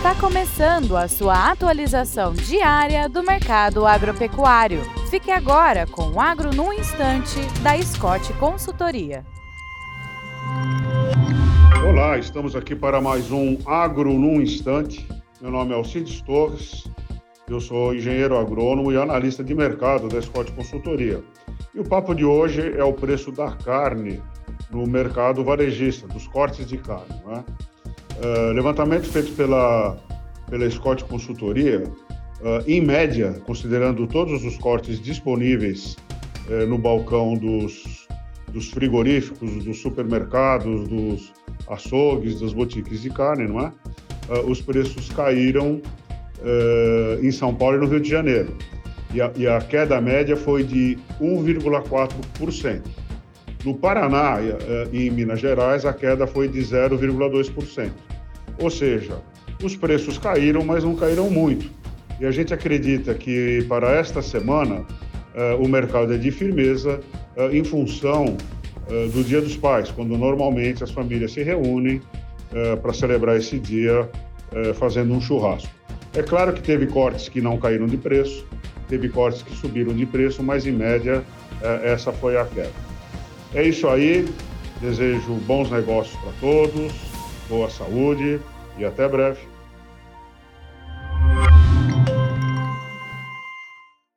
Está começando a sua atualização diária do mercado agropecuário. Fique agora com o Agro no Instante, da Scott Consultoria. Olá, estamos aqui para mais um Agro no Instante. Meu nome é Alcides Torres, eu sou engenheiro agrônomo e analista de mercado da Scott Consultoria. E o papo de hoje é o preço da carne no mercado varejista, dos cortes de carne. Né? Uh, levantamento feito pela, pela Scott Consultoria, uh, em média, considerando todos os cortes disponíveis uh, no balcão dos, dos frigoríficos, dos supermercados, dos açougues, das boutiques de carne, não é? os preços caíram em São Paulo e no Rio de Janeiro. E a, e a queda média foi de 1,4%. No Paraná e em Minas Gerais, a queda foi de 0,2%. Ou seja, os preços caíram, mas não caíram muito. E a gente acredita que para esta semana o mercado é de firmeza em função do Dia dos Pais, quando normalmente as famílias se reúnem para celebrar esse dia fazendo um churrasco. É claro que teve cortes que não caíram de preço, teve cortes que subiram de preço, mas em média essa foi a queda. É isso aí. Desejo bons negócios para todos, boa saúde e até breve.